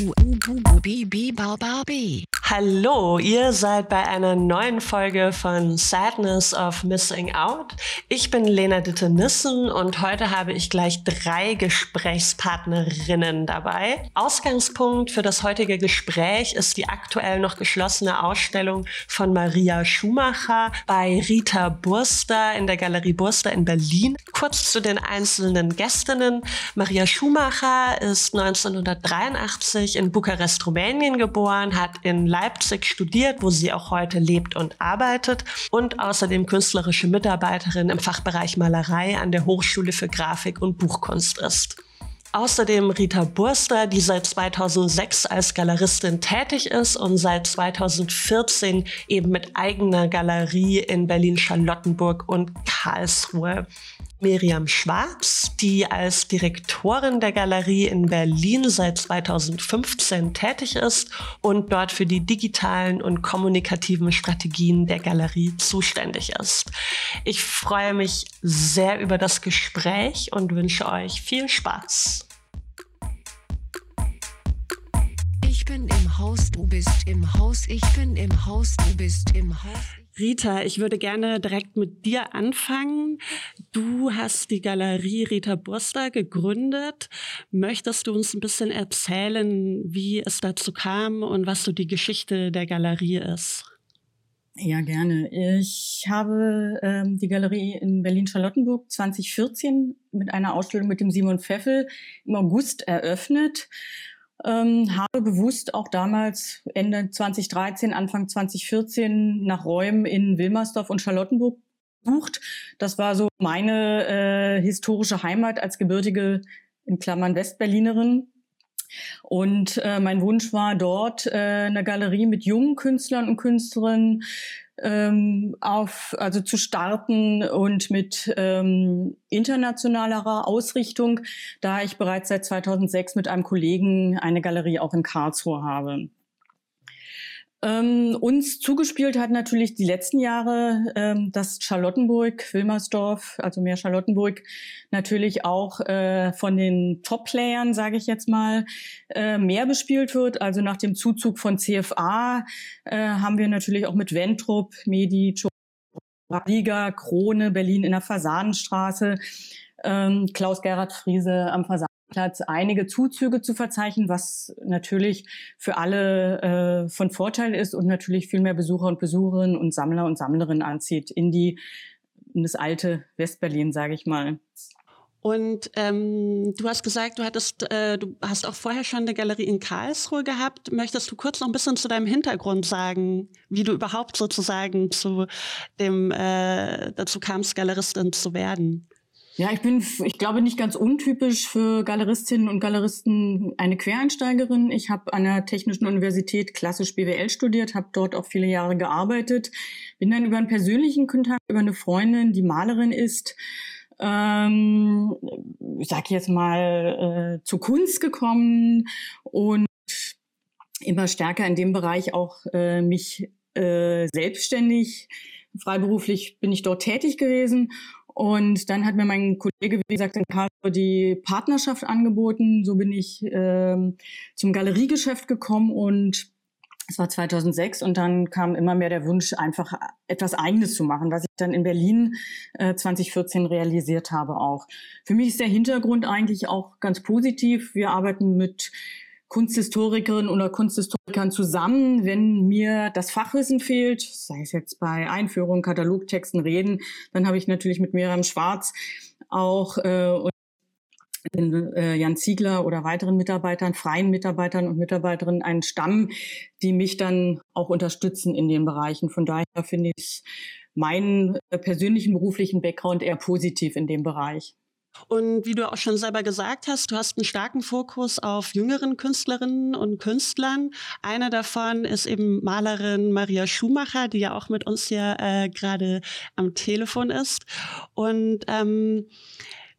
Ooh, ooh, ooh, ooh, bee, bee, bow, bow, bee. Hallo, ihr seid bei einer neuen Folge von Sadness of Missing Out. Ich bin Lena Ditte Nissen und heute habe ich gleich drei Gesprächspartnerinnen dabei. Ausgangspunkt für das heutige Gespräch ist die aktuell noch geschlossene Ausstellung von Maria Schumacher bei Rita Burster in der Galerie Burster in Berlin. Kurz zu den einzelnen Gästinnen. Maria Schumacher ist 1983 in Bukarest, Rumänien geboren, hat in Leipzig studiert, wo sie auch heute lebt und arbeitet und außerdem künstlerische Mitarbeiterin im Fachbereich Malerei an der Hochschule für Grafik und Buchkunst ist. Außerdem Rita Burster, die seit 2006 als Galeristin tätig ist und seit 2014 eben mit eigener Galerie in Berlin-Charlottenburg und Karlsruhe. Miriam Schwarz, die als Direktorin der Galerie in Berlin seit 2015 tätig ist und dort für die digitalen und kommunikativen Strategien der Galerie zuständig ist. Ich freue mich sehr über das Gespräch und wünsche euch viel Spaß. Ich bin im Haus, du bist im Haus, ich bin im Haus, du bist im Haus. Rita, ich würde gerne direkt mit dir anfangen. Du hast die Galerie Rita Burster gegründet. Möchtest du uns ein bisschen erzählen, wie es dazu kam und was so die Geschichte der Galerie ist? Ja, gerne. Ich habe ähm, die Galerie in Berlin-Charlottenburg 2014 mit einer Ausstellung mit dem Simon Pfeffel im August eröffnet ähm, habe bewusst auch damals Ende 2013, Anfang 2014 nach Räumen in Wilmersdorf und Charlottenburg bucht. Das war so meine äh, historische Heimat als gebürtige, in Klammern Westberlinerin. Und äh, mein Wunsch war dort äh, eine Galerie mit jungen Künstlern und Künstlerinnen ähm, auf, also zu starten und mit ähm, internationalerer Ausrichtung, da ich bereits seit 2006 mit einem Kollegen eine Galerie auch in Karlsruhe habe. Ähm, uns zugespielt hat natürlich die letzten Jahre, ähm, dass Charlottenburg, Wilmersdorf, also mehr Charlottenburg, natürlich auch äh, von den Top-Playern, sage ich jetzt mal, äh, mehr bespielt wird. Also nach dem Zuzug von CFA äh, haben wir natürlich auch mit Ventrup, Medi, Liga, Krone, Berlin in der Fasanenstraße, ähm, Klaus Gerhard Friese am Fasan Platz einige Zuzüge zu verzeichnen, was natürlich für alle äh, von Vorteil ist und natürlich viel mehr Besucher und Besucherinnen und Sammler und Sammlerinnen anzieht in die in das alte Westberlin, sage ich mal. Und ähm, du hast gesagt, du hattest, äh, du hast auch vorher schon eine Galerie in Karlsruhe gehabt. Möchtest du kurz noch ein bisschen zu deinem Hintergrund sagen, wie du überhaupt sozusagen zu dem äh, dazu kamst, Galeristin zu werden? Ja, ich bin, ich glaube, nicht ganz untypisch für Galeristinnen und Galeristen eine Quereinsteigerin. Ich habe an der Technischen Universität klassisch BWL studiert, habe dort auch viele Jahre gearbeitet, bin dann über einen persönlichen Kontakt, über eine Freundin, die Malerin ist, ähm, ich sag jetzt mal, äh, zu Kunst gekommen und immer stärker in dem Bereich auch äh, mich äh, selbstständig, freiberuflich bin ich dort tätig gewesen und dann hat mir mein Kollege, wie gesagt, in Karlsruhe die Partnerschaft angeboten. So bin ich ähm, zum Galeriegeschäft gekommen und es war 2006 und dann kam immer mehr der Wunsch, einfach etwas Eigenes zu machen, was ich dann in Berlin äh, 2014 realisiert habe auch. Für mich ist der Hintergrund eigentlich auch ganz positiv. Wir arbeiten mit Kunsthistorikerinnen oder Kunsthistorikern zusammen, wenn mir das Fachwissen fehlt, sei es jetzt bei Einführungen, Katalogtexten, Reden, dann habe ich natürlich mit Miriam Schwarz auch äh, und äh, Jan Ziegler oder weiteren Mitarbeitern, freien Mitarbeitern und Mitarbeiterinnen einen Stamm, die mich dann auch unterstützen in den Bereichen. Von daher finde ich meinen äh, persönlichen beruflichen Background eher positiv in dem Bereich. Und wie du auch schon selber gesagt hast, du hast einen starken Fokus auf jüngeren Künstlerinnen und Künstlern. Eine davon ist eben Malerin Maria Schumacher, die ja auch mit uns hier äh, gerade am Telefon ist. Und ähm,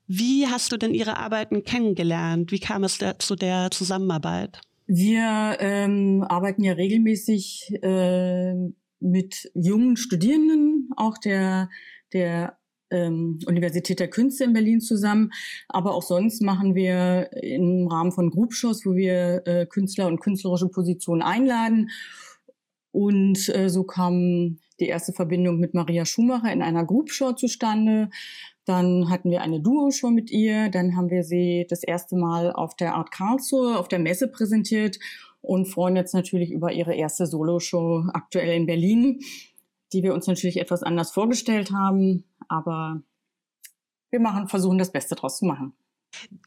wie hast du denn ihre Arbeiten kennengelernt? Wie kam es da, zu der Zusammenarbeit? Wir ähm, arbeiten ja regelmäßig äh, mit jungen Studierenden, auch der, der ähm, Universität der Künste in Berlin zusammen. Aber auch sonst machen wir im Rahmen von Groupshows, wo wir äh, Künstler und künstlerische Positionen einladen. Und äh, so kam die erste Verbindung mit Maria Schumacher in einer Groupshow zustande. Dann hatten wir eine Duo-Show mit ihr. Dann haben wir sie das erste Mal auf der Art Karlsruhe, auf der Messe präsentiert und freuen jetzt natürlich über ihre erste Solo-Show aktuell in Berlin, die wir uns natürlich etwas anders vorgestellt haben. Aber wir machen, versuchen das Beste draus zu machen.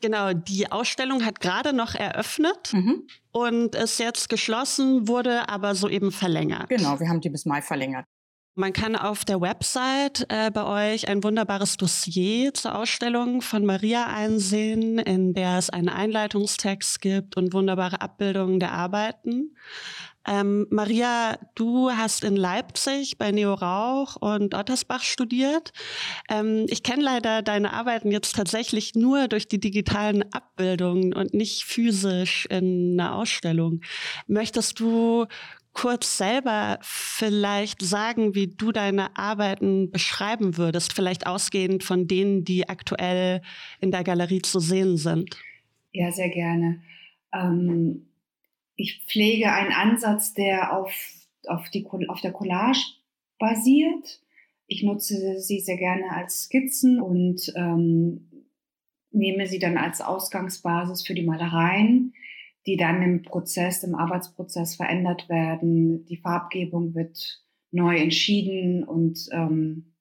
Genau, die Ausstellung hat gerade noch eröffnet mhm. und ist jetzt geschlossen, wurde aber soeben verlängert. Genau, wir haben die bis Mai verlängert. Man kann auf der Website äh, bei euch ein wunderbares Dossier zur Ausstellung von Maria einsehen, in der es einen Einleitungstext gibt und wunderbare Abbildungen der Arbeiten. Ähm, Maria, du hast in Leipzig bei Neo Rauch und Ottersbach studiert. Ähm, ich kenne leider deine Arbeiten jetzt tatsächlich nur durch die digitalen Abbildungen und nicht physisch in einer Ausstellung. Möchtest du kurz selber vielleicht sagen, wie du deine Arbeiten beschreiben würdest, vielleicht ausgehend von denen, die aktuell in der Galerie zu sehen sind? Ja, sehr gerne. Ähm ich pflege einen Ansatz, der auf, auf, die, auf der Collage basiert. Ich nutze sie sehr gerne als Skizzen und ähm, nehme sie dann als Ausgangsbasis für die Malereien, die dann im Prozess, im Arbeitsprozess verändert werden. Die Farbgebung wird neu entschieden und ähm,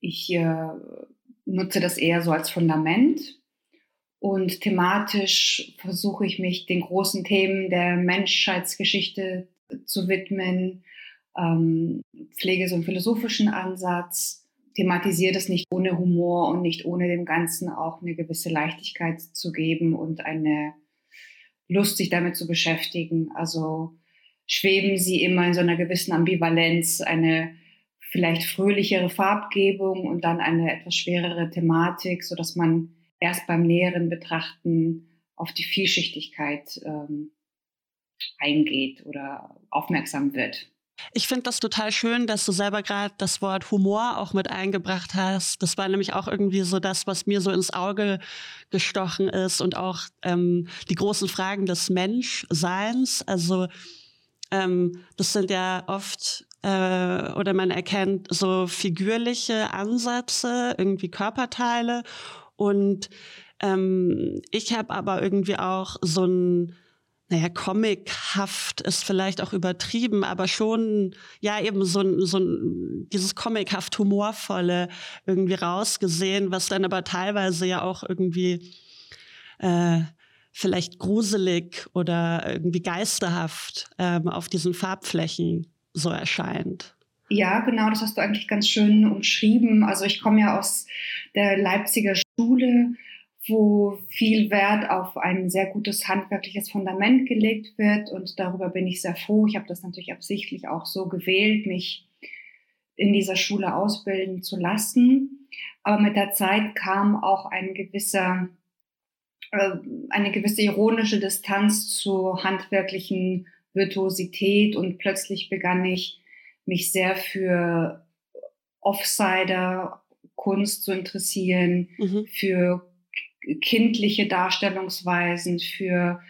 ich äh, nutze das eher so als Fundament und thematisch versuche ich mich den großen Themen der Menschheitsgeschichte zu widmen, ähm, pflege so einen philosophischen Ansatz, thematisiere das nicht ohne Humor und nicht ohne dem Ganzen auch eine gewisse Leichtigkeit zu geben und eine Lust, sich damit zu beschäftigen. Also schweben sie immer in so einer gewissen Ambivalenz, eine vielleicht fröhlichere Farbgebung und dann eine etwas schwerere Thematik, so dass man erst beim näheren Betrachten auf die Vielschichtigkeit ähm, eingeht oder aufmerksam wird. Ich finde das total schön, dass du selber gerade das Wort Humor auch mit eingebracht hast. Das war nämlich auch irgendwie so das, was mir so ins Auge gestochen ist und auch ähm, die großen Fragen des Menschseins. Also ähm, das sind ja oft äh, oder man erkennt so figürliche Ansätze, irgendwie Körperteile und ähm, ich habe aber irgendwie auch so ein, naja, comichaft ist vielleicht auch übertrieben, aber schon, ja, eben so ein, so ein, dieses comichaft humorvolle irgendwie rausgesehen, was dann aber teilweise ja auch irgendwie äh, vielleicht gruselig oder irgendwie geisterhaft ähm, auf diesen Farbflächen so erscheint. Ja, genau, das hast du eigentlich ganz schön umschrieben. Also ich komme ja aus der Leipziger Schule, wo viel Wert auf ein sehr gutes handwerkliches Fundament gelegt wird und darüber bin ich sehr froh. Ich habe das natürlich absichtlich auch so gewählt, mich in dieser Schule ausbilden zu lassen. Aber mit der Zeit kam auch ein gewisser, äh, eine gewisse ironische Distanz zur handwerklichen Virtuosität und plötzlich begann ich mich sehr für Offsider Kunst zu interessieren, mhm. für kindliche Darstellungsweisen, für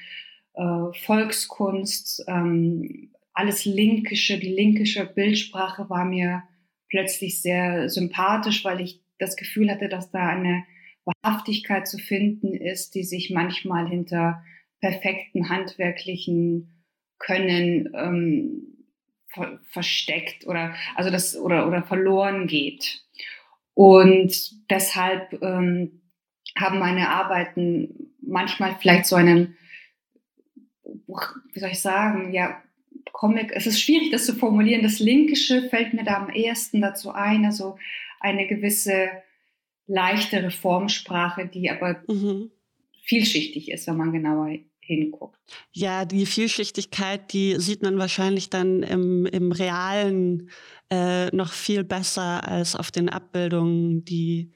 äh, Volkskunst, ähm, alles Linkische, die linkische Bildsprache war mir plötzlich sehr sympathisch, weil ich das Gefühl hatte, dass da eine Wahrhaftigkeit zu finden ist, die sich manchmal hinter perfekten handwerklichen Können ähm, ver versteckt oder also das oder oder verloren geht. Und deshalb ähm, haben meine Arbeiten manchmal vielleicht so einen, wie soll ich sagen, ja, Comic, es ist schwierig, das zu formulieren. Das Linkische fällt mir da am ehesten dazu ein, also eine gewisse leichtere Formsprache, die aber mhm. vielschichtig ist, wenn man genauer hinguckt. Ja, die Vielschichtigkeit, die sieht man wahrscheinlich dann im, im realen äh, noch viel besser als auf den Abbildungen, die,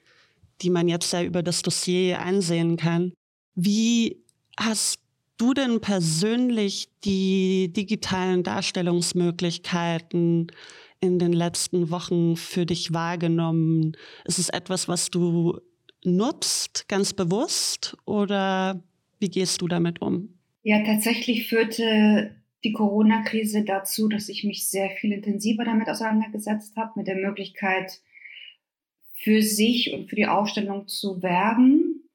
die man jetzt ja über das Dossier einsehen kann. Wie hast du denn persönlich die digitalen Darstellungsmöglichkeiten in den letzten Wochen für dich wahrgenommen? Ist es etwas, was du nutzt, ganz bewusst, oder wie gehst du damit um? Ja, tatsächlich führte die Corona-Krise dazu, dass ich mich sehr viel intensiver damit auseinandergesetzt habe, mit der Möglichkeit, für sich und für die Ausstellung zu werben.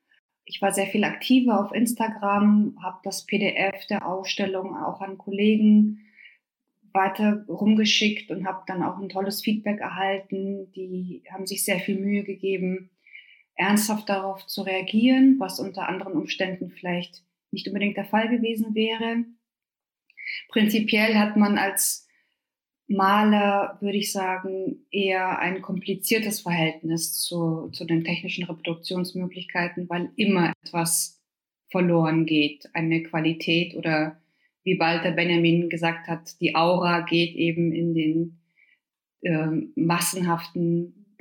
Ich war sehr viel aktiver auf Instagram, habe das PDF der Ausstellung auch an Kollegen weiter rumgeschickt und habe dann auch ein tolles Feedback erhalten. Die haben sich sehr viel Mühe gegeben, ernsthaft darauf zu reagieren, was unter anderen Umständen vielleicht nicht unbedingt der Fall gewesen wäre. Prinzipiell hat man als Maler, würde ich sagen, eher ein kompliziertes Verhältnis zu, zu den technischen Reproduktionsmöglichkeiten, weil immer etwas verloren geht, eine Qualität oder wie Walter Benjamin gesagt hat, die Aura geht eben in den äh, massenhaften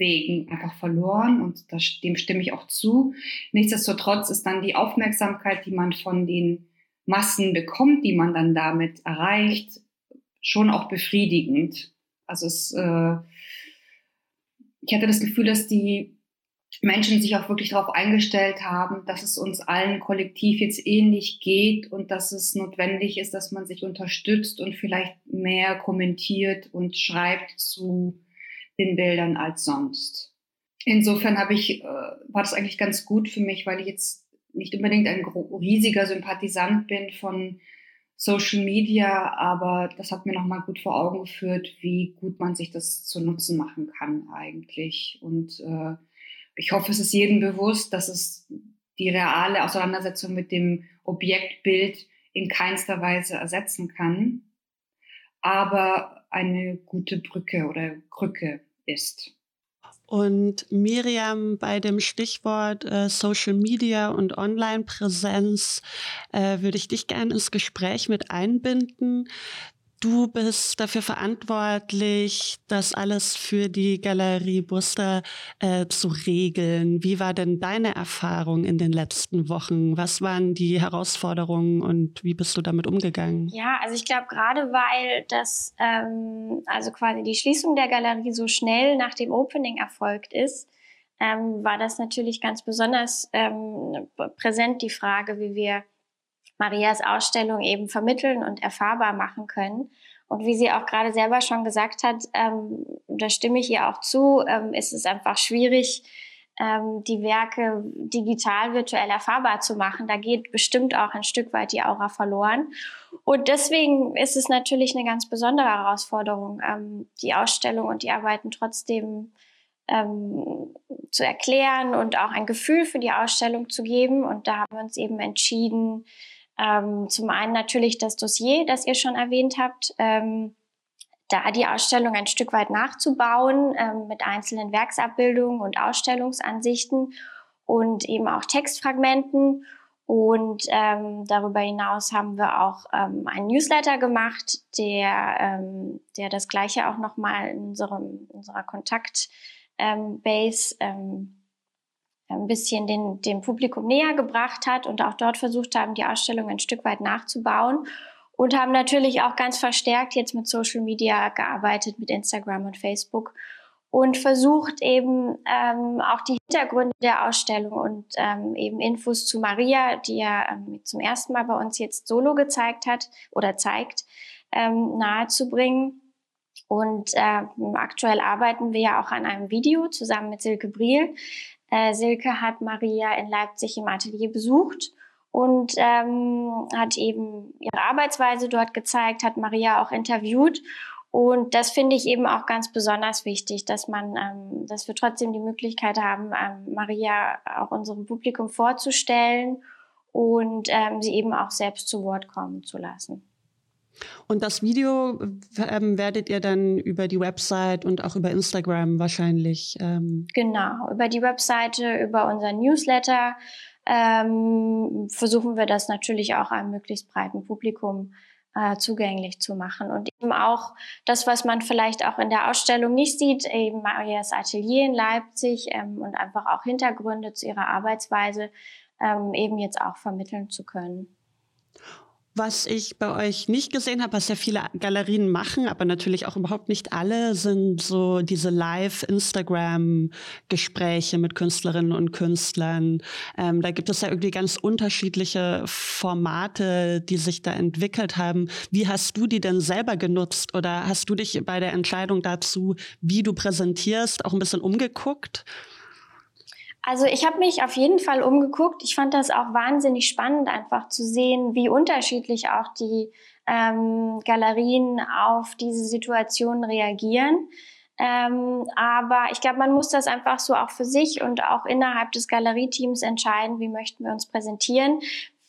Produktionswegen einfach verloren und das, dem stimme ich auch zu. Nichtsdestotrotz ist dann die Aufmerksamkeit, die man von den Massen bekommt, die man dann damit erreicht, schon auch befriedigend. Also es, äh, ich hatte das Gefühl, dass die Menschen sich auch wirklich darauf eingestellt haben, dass es uns allen kollektiv jetzt ähnlich geht und dass es notwendig ist, dass man sich unterstützt und vielleicht mehr kommentiert und schreibt zu den Bildern als sonst. Insofern habe ich, äh, war das eigentlich ganz gut für mich, weil ich jetzt nicht unbedingt ein riesiger Sympathisant bin von Social Media, aber das hat mir nochmal gut vor Augen geführt, wie gut man sich das zu Nutzen machen kann eigentlich. Und äh, ich hoffe, es ist jedem bewusst, dass es die reale Auseinandersetzung mit dem Objektbild in keinster Weise ersetzen kann, aber eine gute Brücke oder Krücke ist. Und Miriam, bei dem Stichwort äh, Social Media und Online-Präsenz äh, würde ich dich gerne ins Gespräch mit einbinden. Du bist dafür verantwortlich, das alles für die Galerie Buster äh, zu regeln. Wie war denn deine Erfahrung in den letzten Wochen? Was waren die Herausforderungen und wie bist du damit umgegangen? Ja, also ich glaube gerade, weil das, ähm, also quasi die Schließung der Galerie so schnell nach dem Opening erfolgt ist, ähm, war das natürlich ganz besonders ähm, präsent, die Frage, wie wir Marias Ausstellung eben vermitteln und erfahrbar machen können. Und wie sie auch gerade selber schon gesagt hat, ähm, da stimme ich ihr auch zu, ähm, ist es einfach schwierig, ähm, die Werke digital, virtuell erfahrbar zu machen. Da geht bestimmt auch ein Stück weit die Aura verloren. Und deswegen ist es natürlich eine ganz besondere Herausforderung, ähm, die Ausstellung und die Arbeiten trotzdem ähm, zu erklären und auch ein Gefühl für die Ausstellung zu geben. Und da haben wir uns eben entschieden, ähm, zum einen natürlich das Dossier, das ihr schon erwähnt habt, ähm, da die Ausstellung ein Stück weit nachzubauen ähm, mit einzelnen Werksabbildungen und Ausstellungsansichten und eben auch Textfragmenten. Und ähm, darüber hinaus haben wir auch ähm, einen Newsletter gemacht, der, ähm, der das Gleiche auch nochmal in unserem, unserer Kontaktbase ähm, ein bisschen den, dem Publikum näher gebracht hat und auch dort versucht haben, die Ausstellung ein Stück weit nachzubauen und haben natürlich auch ganz verstärkt jetzt mit Social Media gearbeitet, mit Instagram und Facebook und versucht eben ähm, auch die Hintergründe der Ausstellung und ähm, eben Infos zu Maria, die ja ähm, zum ersten Mal bei uns jetzt solo gezeigt hat oder zeigt, ähm, nahezubringen. Und äh, aktuell arbeiten wir ja auch an einem Video zusammen mit Silke Briel, äh, Silke hat Maria in Leipzig im Atelier besucht und ähm, hat eben ihre Arbeitsweise dort gezeigt, hat Maria auch interviewt. Und das finde ich eben auch ganz besonders wichtig, dass man, ähm, dass wir trotzdem die Möglichkeit haben, ähm, Maria auch unserem Publikum vorzustellen und ähm, sie eben auch selbst zu Wort kommen zu lassen. Und das Video ähm, werdet ihr dann über die Website und auch über Instagram wahrscheinlich. Ähm genau, über die Webseite, über unseren Newsletter ähm, versuchen wir das natürlich auch einem möglichst breiten Publikum äh, zugänglich zu machen. Und eben auch das, was man vielleicht auch in der Ausstellung nicht sieht, eben Marias Atelier in Leipzig ähm, und einfach auch Hintergründe zu ihrer Arbeitsweise ähm, eben jetzt auch vermitteln zu können. Was ich bei euch nicht gesehen habe, was ja viele Galerien machen, aber natürlich auch überhaupt nicht alle, sind so diese Live-Instagram-Gespräche mit Künstlerinnen und Künstlern. Ähm, da gibt es ja irgendwie ganz unterschiedliche Formate, die sich da entwickelt haben. Wie hast du die denn selber genutzt oder hast du dich bei der Entscheidung dazu, wie du präsentierst, auch ein bisschen umgeguckt? Also ich habe mich auf jeden Fall umgeguckt. Ich fand das auch wahnsinnig spannend, einfach zu sehen, wie unterschiedlich auch die ähm, Galerien auf diese Situation reagieren. Ähm, aber ich glaube, man muss das einfach so auch für sich und auch innerhalb des Galerieteams entscheiden, wie möchten wir uns präsentieren,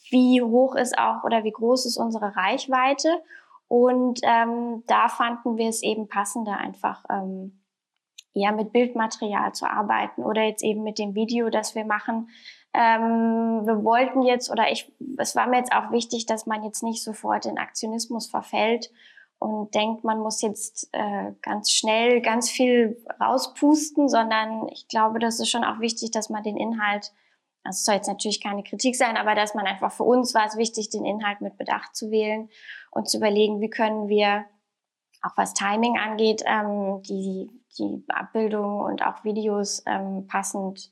wie hoch ist auch oder wie groß ist unsere Reichweite. Und ähm, da fanden wir es eben passender, einfach ähm, eher mit Bildmaterial zu arbeiten oder jetzt eben mit dem Video, das wir machen. Ähm, wir wollten jetzt oder ich, es war mir jetzt auch wichtig, dass man jetzt nicht sofort in Aktionismus verfällt und denkt, man muss jetzt äh, ganz schnell ganz viel rauspusten, sondern ich glaube, das ist schon auch wichtig, dass man den Inhalt, also es soll jetzt natürlich keine Kritik sein, aber dass man einfach für uns war es wichtig, den Inhalt mit Bedacht zu wählen und zu überlegen, wie können wir auch was Timing angeht, ähm, die die Abbildungen und auch Videos ähm, passend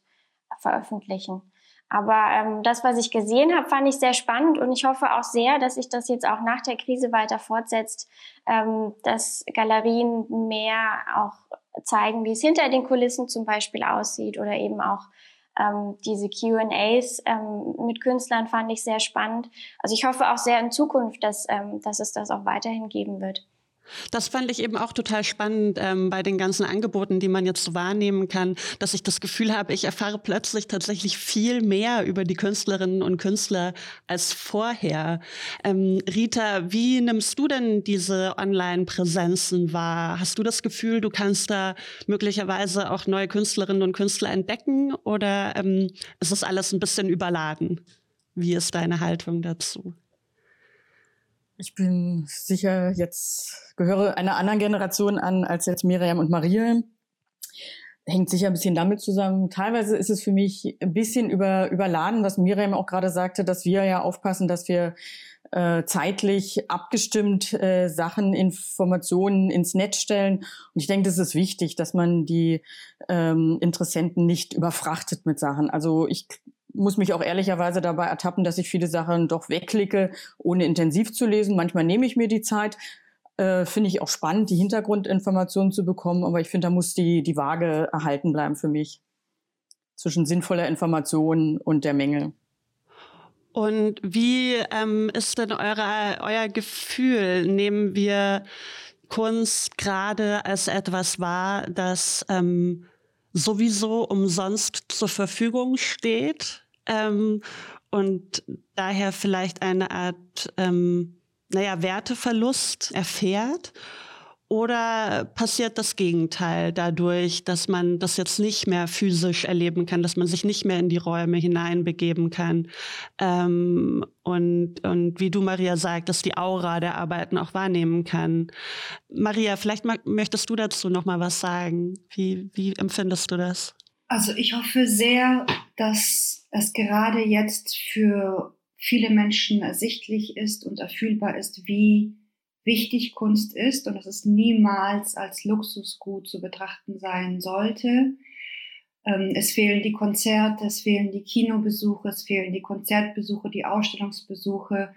veröffentlichen. Aber ähm, das, was ich gesehen habe, fand ich sehr spannend und ich hoffe auch sehr, dass sich das jetzt auch nach der Krise weiter fortsetzt, ähm, dass Galerien mehr auch zeigen, wie es hinter den Kulissen zum Beispiel aussieht oder eben auch ähm, diese QAs ähm, mit Künstlern fand ich sehr spannend. Also ich hoffe auch sehr in Zukunft, dass, ähm, dass es das auch weiterhin geben wird. Das fand ich eben auch total spannend ähm, bei den ganzen Angeboten, die man jetzt so wahrnehmen kann, dass ich das Gefühl habe, ich erfahre plötzlich tatsächlich viel mehr über die Künstlerinnen und Künstler als vorher. Ähm, Rita, wie nimmst du denn diese Online-Präsenzen wahr? Hast du das Gefühl, du kannst da möglicherweise auch neue Künstlerinnen und Künstler entdecken oder ähm, ist das alles ein bisschen überladen? Wie ist deine Haltung dazu? Ich bin sicher jetzt gehöre einer anderen Generation an als jetzt Miriam und Maria. Hängt sicher ein bisschen damit zusammen. Teilweise ist es für mich ein bisschen über, überladen, was Miriam auch gerade sagte, dass wir ja aufpassen, dass wir äh, zeitlich abgestimmt äh, Sachen, Informationen ins Netz stellen. Und ich denke, das ist wichtig, dass man die ähm, Interessenten nicht überfrachtet mit Sachen. Also ich muss mich auch ehrlicherweise dabei ertappen, dass ich viele Sachen doch wegklicke, ohne intensiv zu lesen. Manchmal nehme ich mir die Zeit. Äh, finde ich auch spannend, die Hintergrundinformationen zu bekommen, aber ich finde, da muss die, die Waage erhalten bleiben für mich zwischen sinnvoller Information und der Menge. Und wie ähm, ist denn eure, euer Gefühl? Nehmen wir Kunst gerade als etwas wahr, das ähm, sowieso umsonst zur Verfügung steht ähm, und daher vielleicht eine Art, ähm, naja, Werteverlust erfährt? Oder passiert das Gegenteil dadurch, dass man das jetzt nicht mehr physisch erleben kann, dass man sich nicht mehr in die Räume hineinbegeben kann? Ähm, und, und wie du, Maria, sagtest, die Aura der Arbeiten auch wahrnehmen kann. Maria, vielleicht möchtest du dazu noch mal was sagen. Wie, wie empfindest du das? Also ich hoffe sehr, dass es gerade jetzt für viele Menschen ersichtlich ist und erfühlbar ist, wie wichtig Kunst ist und dass es niemals als Luxusgut zu betrachten sein sollte. Ähm, es fehlen die Konzerte, es fehlen die Kinobesuche, es fehlen die Konzertbesuche, die Ausstellungsbesuche.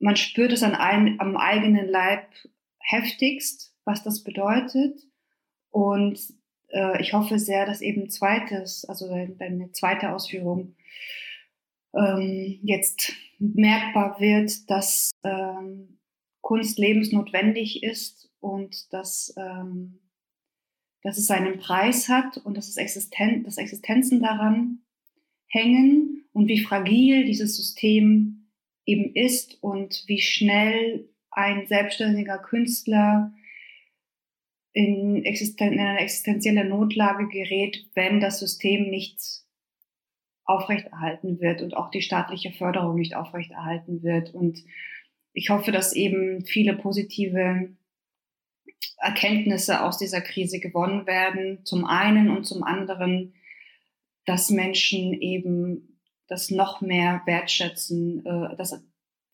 Man spürt es an ein, am eigenen Leib heftigst, was das bedeutet. Und äh, ich hoffe sehr, dass eben zweites, also eine zweite Ausführung, ähm, jetzt merkbar wird, dass ähm, Kunst lebensnotwendig ist und dass, ähm, dass es seinen Preis hat und dass, es Existen dass Existenzen daran hängen und wie fragil dieses System eben ist und wie schnell ein selbstständiger Künstler in, existen in eine existenzielle Notlage gerät, wenn das System nicht aufrechterhalten wird und auch die staatliche Förderung nicht aufrechterhalten wird. Und ich hoffe, dass eben viele positive Erkenntnisse aus dieser Krise gewonnen werden. Zum einen und zum anderen, dass Menschen eben das noch mehr wertschätzen, äh, dass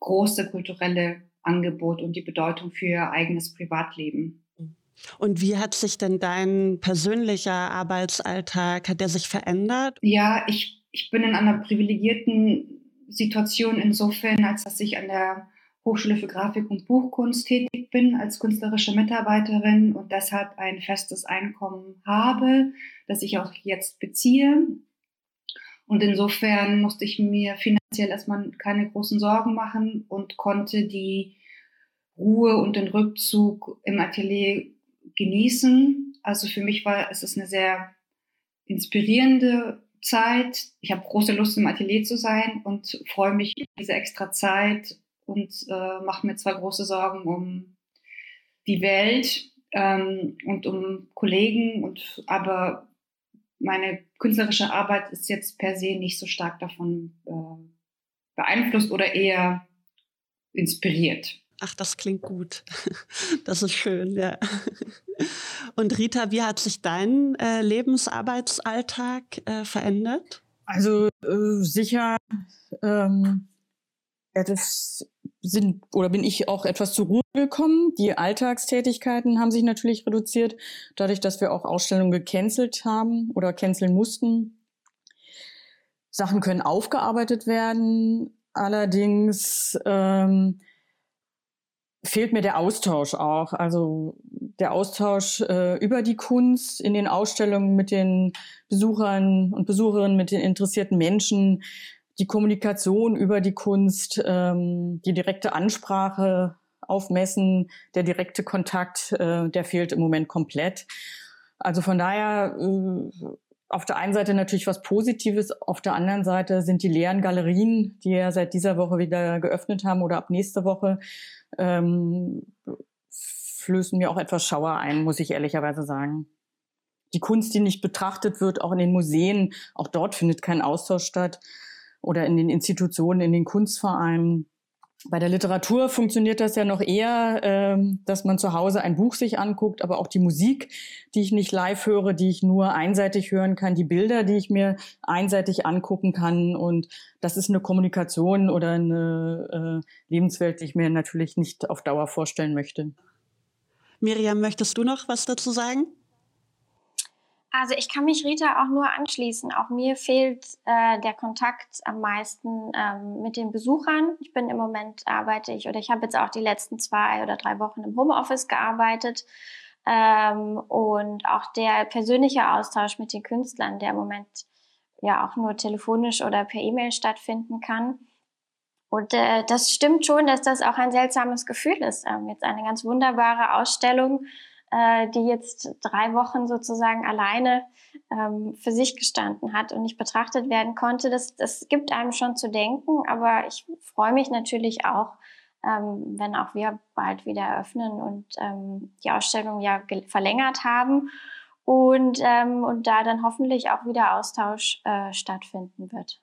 große kulturelle Angebot und die Bedeutung für ihr eigenes Privatleben. Und wie hat sich denn dein persönlicher Arbeitsalltag, hat der sich verändert? Ja, ich, ich bin in einer privilegierten Situation insofern, als dass ich an der Hochschule für Grafik und Buchkunst tätig bin als künstlerische Mitarbeiterin und deshalb ein festes Einkommen habe, das ich auch jetzt beziehe. Und insofern musste ich mir finanziell erstmal keine großen Sorgen machen und konnte die Ruhe und den Rückzug im Atelier genießen. Also für mich war es ist eine sehr inspirierende Zeit. Ich habe große Lust im Atelier zu sein und freue mich über diese extra Zeit und äh, mache mir zwar große Sorgen um die Welt ähm, und um Kollegen und aber meine künstlerische Arbeit ist jetzt per se nicht so stark davon äh, beeinflusst oder eher inspiriert. Ach, das klingt gut. Das ist schön, ja. Und Rita, wie hat sich dein äh, Lebensarbeitsalltag äh, verändert? Also äh, sicher ähm, das sind oder bin ich auch etwas zur Ruhe gekommen. Die Alltagstätigkeiten haben sich natürlich reduziert, dadurch, dass wir auch Ausstellungen gecancelt haben oder canceln mussten. Sachen können aufgearbeitet werden. Allerdings ähm, fehlt mir der Austausch auch. Also der Austausch äh, über die Kunst in den Ausstellungen mit den Besuchern und Besucherinnen, mit den interessierten Menschen, die Kommunikation über die Kunst, ähm, die direkte Ansprache aufmessen, der direkte Kontakt, äh, der fehlt im Moment komplett. Also von daher äh, auf der einen Seite natürlich was Positives, auf der anderen Seite sind die leeren Galerien, die ja seit dieser Woche wieder geöffnet haben oder ab nächste Woche, ähm, flößen mir auch etwas Schauer ein, muss ich ehrlicherweise sagen. Die Kunst, die nicht betrachtet wird, auch in den Museen, auch dort findet kein Austausch statt oder in den Institutionen, in den Kunstvereinen. Bei der Literatur funktioniert das ja noch eher, ähm, dass man zu Hause ein Buch sich anguckt, aber auch die Musik, die ich nicht live höre, die ich nur einseitig hören kann, die Bilder, die ich mir einseitig angucken kann. Und das ist eine Kommunikation oder eine äh, Lebenswelt, die ich mir natürlich nicht auf Dauer vorstellen möchte. Miriam, möchtest du noch was dazu sagen? Also ich kann mich Rita auch nur anschließen. Auch mir fehlt äh, der Kontakt am meisten ähm, mit den Besuchern. Ich bin im Moment arbeite ich oder ich habe jetzt auch die letzten zwei oder drei Wochen im Homeoffice gearbeitet. Ähm, und auch der persönliche Austausch mit den Künstlern, der im Moment ja auch nur telefonisch oder per E-Mail stattfinden kann. Und äh, das stimmt schon, dass das auch ein seltsames Gefühl ist. Ähm, jetzt eine ganz wunderbare Ausstellung äh, die jetzt drei Wochen sozusagen alleine ähm, für sich gestanden hat und nicht betrachtet werden konnte. Das, das gibt einem schon zu denken, aber ich freue mich natürlich auch, ähm, wenn auch wir bald wieder eröffnen und ähm, die Ausstellung ja verlängert haben und, ähm, und da dann hoffentlich auch wieder Austausch äh, stattfinden wird.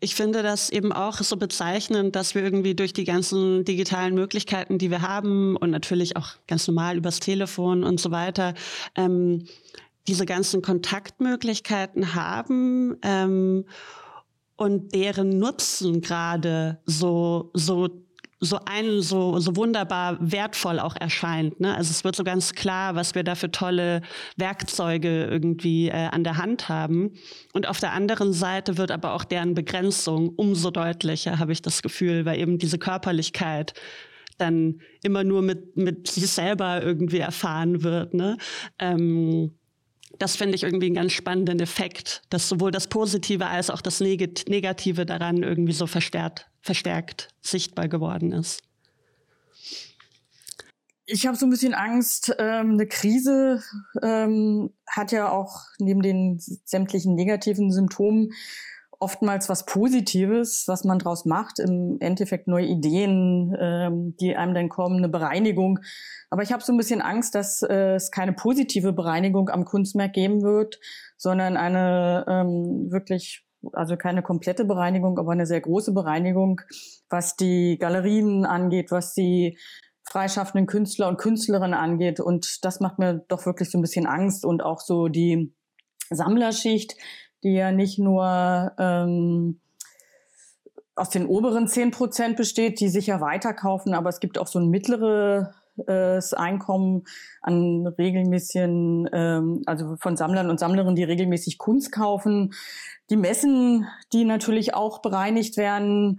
Ich finde das eben auch so bezeichnend, dass wir irgendwie durch die ganzen digitalen Möglichkeiten, die wir haben und natürlich auch ganz normal übers Telefon und so weiter, ähm, diese ganzen Kontaktmöglichkeiten haben ähm, und deren Nutzen gerade so, so so ein so so wunderbar wertvoll auch erscheint. Ne? Also es wird so ganz klar, was wir da für tolle Werkzeuge irgendwie äh, an der Hand haben. Und auf der anderen Seite wird aber auch deren Begrenzung umso deutlicher, habe ich das Gefühl, weil eben diese Körperlichkeit dann immer nur mit mit sich selber irgendwie erfahren wird. Ne? Ähm, das finde ich irgendwie einen ganz spannenden Effekt, dass sowohl das Positive als auch das Negative daran irgendwie so verstärkt, verstärkt sichtbar geworden ist. Ich habe so ein bisschen Angst. Ähm, eine Krise ähm, hat ja auch neben den sämtlichen negativen Symptomen oftmals was Positives, was man draus macht. Im Endeffekt neue Ideen, ähm, die einem dann kommen, eine Bereinigung. Aber ich habe so ein bisschen Angst, dass äh, es keine positive Bereinigung am Kunstmarkt geben wird, sondern eine ähm, wirklich, also keine komplette Bereinigung, aber eine sehr große Bereinigung, was die Galerien angeht, was die freischaffenden Künstler und Künstlerinnen angeht. Und das macht mir doch wirklich so ein bisschen Angst und auch so die Sammlerschicht, die ja nicht nur ähm, aus den oberen 10 Prozent besteht, die sicher weiterkaufen, aber es gibt auch so ein mittleres Einkommen an regelmäßigen, ähm, also von Sammlern und Sammlerinnen, die regelmäßig Kunst kaufen. Die Messen, die natürlich auch bereinigt werden,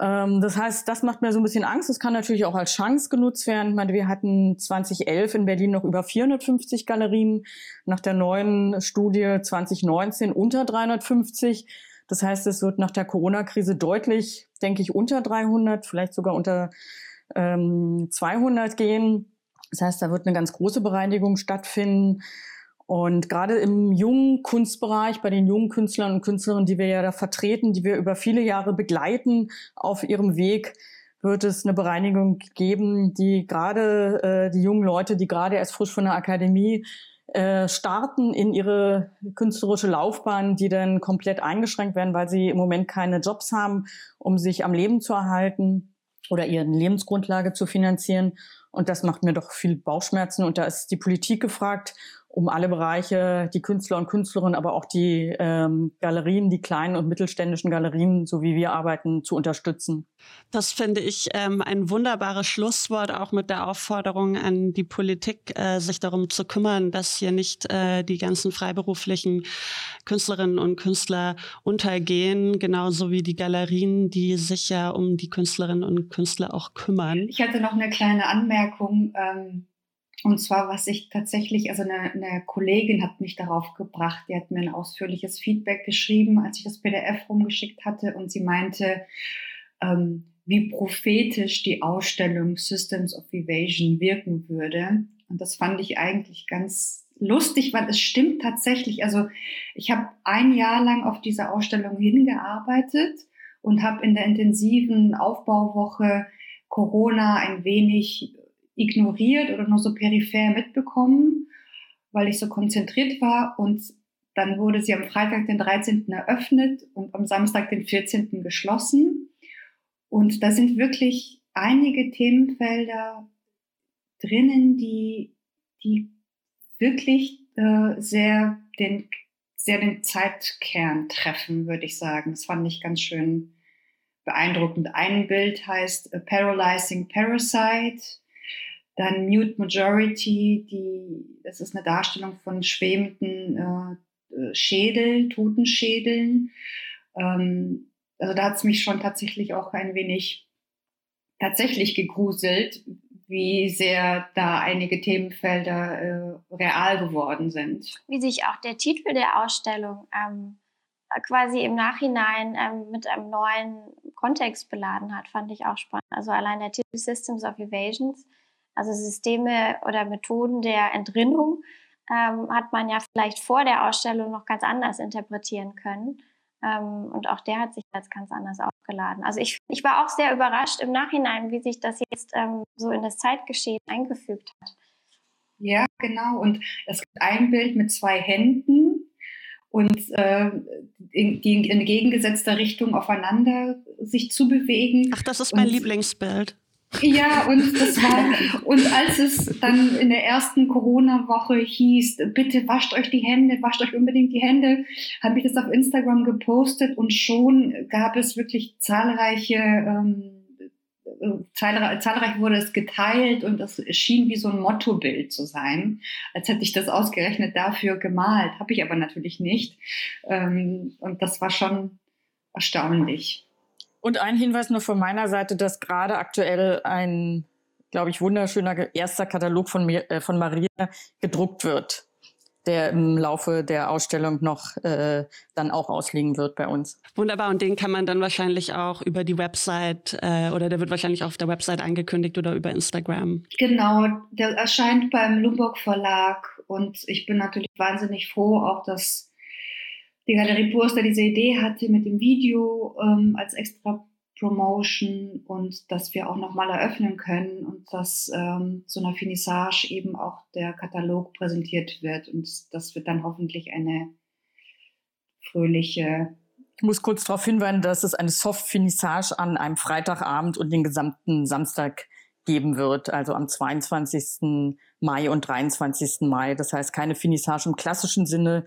ähm, das heißt, das macht mir so ein bisschen Angst. Das kann natürlich auch als Chance genutzt werden. Ich meine, wir hatten 2011 in Berlin noch über 450 Galerien, nach der neuen Studie 2019 unter 350. Das heißt, es wird nach der Corona-Krise deutlich, denke ich, unter 300, vielleicht sogar unter ähm, 200 gehen. Das heißt, da wird eine ganz große Bereinigung stattfinden. Und gerade im jungen Kunstbereich, bei den jungen Künstlern und Künstlerinnen, die wir ja da vertreten, die wir über viele Jahre begleiten auf ihrem Weg, wird es eine Bereinigung geben, die gerade äh, die jungen Leute, die gerade erst frisch von der Akademie äh, starten in ihre künstlerische Laufbahn, die dann komplett eingeschränkt werden, weil sie im Moment keine Jobs haben, um sich am Leben zu erhalten oder ihre Lebensgrundlage zu finanzieren. Und das macht mir doch viel Bauchschmerzen. Und da ist die Politik gefragt um alle Bereiche, die Künstler und Künstlerinnen, aber auch die ähm, Galerien, die kleinen und mittelständischen Galerien, so wie wir arbeiten, zu unterstützen. Das finde ich ähm, ein wunderbares Schlusswort, auch mit der Aufforderung an die Politik, äh, sich darum zu kümmern, dass hier nicht äh, die ganzen freiberuflichen Künstlerinnen und Künstler untergehen, genauso wie die Galerien, die sich ja um die Künstlerinnen und Künstler auch kümmern. Ich hatte noch eine kleine Anmerkung. Ähm und zwar, was ich tatsächlich, also eine, eine Kollegin hat mich darauf gebracht, die hat mir ein ausführliches Feedback geschrieben, als ich das PDF rumgeschickt hatte und sie meinte, ähm, wie prophetisch die Ausstellung Systems of Evasion wirken würde. Und das fand ich eigentlich ganz lustig, weil es stimmt tatsächlich. Also ich habe ein Jahr lang auf diese Ausstellung hingearbeitet und habe in der intensiven Aufbauwoche Corona ein wenig ignoriert oder nur so peripher mitbekommen, weil ich so konzentriert war. Und dann wurde sie am Freitag, den 13. eröffnet und am Samstag, den 14. geschlossen. Und da sind wirklich einige Themenfelder drinnen, die, die wirklich äh, sehr den sehr den Zeitkern treffen, würde ich sagen. Das fand ich ganz schön beeindruckend. Ein Bild heißt A Paralyzing Parasite. Dann Mute Majority, die, das ist eine Darstellung von schwebenden äh, äh Schädeln, Totenschädeln. Ähm, also da hat es mich schon tatsächlich auch ein wenig tatsächlich gegruselt, wie sehr da einige Themenfelder äh, real geworden sind. Wie sich auch der Titel der Ausstellung ähm, quasi im Nachhinein ähm, mit einem neuen Kontext beladen hat, fand ich auch spannend. Also allein der Titel Systems of Evasions also Systeme oder Methoden der Entrinnung ähm, hat man ja vielleicht vor der Ausstellung noch ganz anders interpretieren können. Ähm, und auch der hat sich jetzt ganz anders aufgeladen. Also ich, ich war auch sehr überrascht im Nachhinein, wie sich das jetzt ähm, so in das Zeitgeschehen eingefügt hat. Ja, genau. Und es gibt ein Bild mit zwei Händen und äh, in, die in entgegengesetzter Richtung aufeinander sich zu bewegen. Ach, das ist mein und, Lieblingsbild. Ja, und das war, und als es dann in der ersten Corona-Woche hieß, bitte wascht euch die Hände, wascht euch unbedingt die Hände, habe ich das auf Instagram gepostet und schon gab es wirklich zahlreiche, ähm, zahlreich, wurde es geteilt und das schien wie so ein Mottobild zu sein, als hätte ich das ausgerechnet dafür gemalt, habe ich aber natürlich nicht. Ähm, und das war schon erstaunlich. Und ein Hinweis noch von meiner Seite, dass gerade aktuell ein, glaube ich, wunderschöner erster Katalog von, mir, äh, von Maria gedruckt wird, der im Laufe der Ausstellung noch äh, dann auch ausliegen wird bei uns. Wunderbar, und den kann man dann wahrscheinlich auch über die Website äh, oder der wird wahrscheinlich auf der Website angekündigt oder über Instagram. Genau, der erscheint beim Lumburg Verlag und ich bin natürlich wahnsinnig froh, auch dass die Galerie Burster diese Idee hatte mit dem Video ähm, als extra Promotion und dass wir auch nochmal eröffnen können und dass ähm, zu einer Finissage eben auch der Katalog präsentiert wird und das wird dann hoffentlich eine fröhliche. Ich muss kurz darauf hinweisen, dass es eine Soft-Finissage an einem Freitagabend und den gesamten Samstag geben wird, also am 22. Mai und 23. Mai. Das heißt keine Finissage im klassischen Sinne,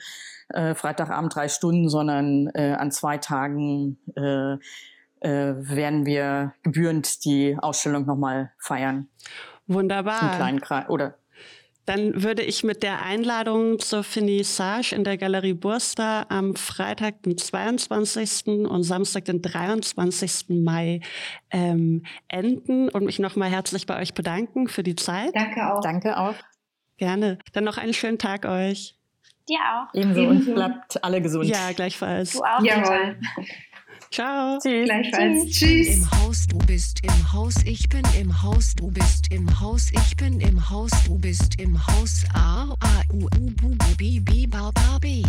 äh, Freitagabend drei Stunden, sondern äh, an zwei Tagen äh, äh, werden wir gebührend die Ausstellung nochmal feiern. Wunderbar. Im kleinen Kreis, oder dann würde ich mit der Einladung zur Finissage in der Galerie Burster am Freitag, den 22. und Samstag, den 23. Mai ähm, enden und mich nochmal herzlich bei euch bedanken für die Zeit. Danke auch. Danke auch. Gerne. Dann noch einen schönen Tag euch. Dir auch. Ebenso, Ebenso. und bleibt alle gesund. Ja, gleichfalls. Du auch. Jawohl. Ciao. Tschüss. Gleichfalls. Tschüss. Im Haus, du bist im Haus, ich bin im Haus, du bist im Haus, ich bin im Haus, du bist im Haus. A, A, U, U, B, B, B, B, B.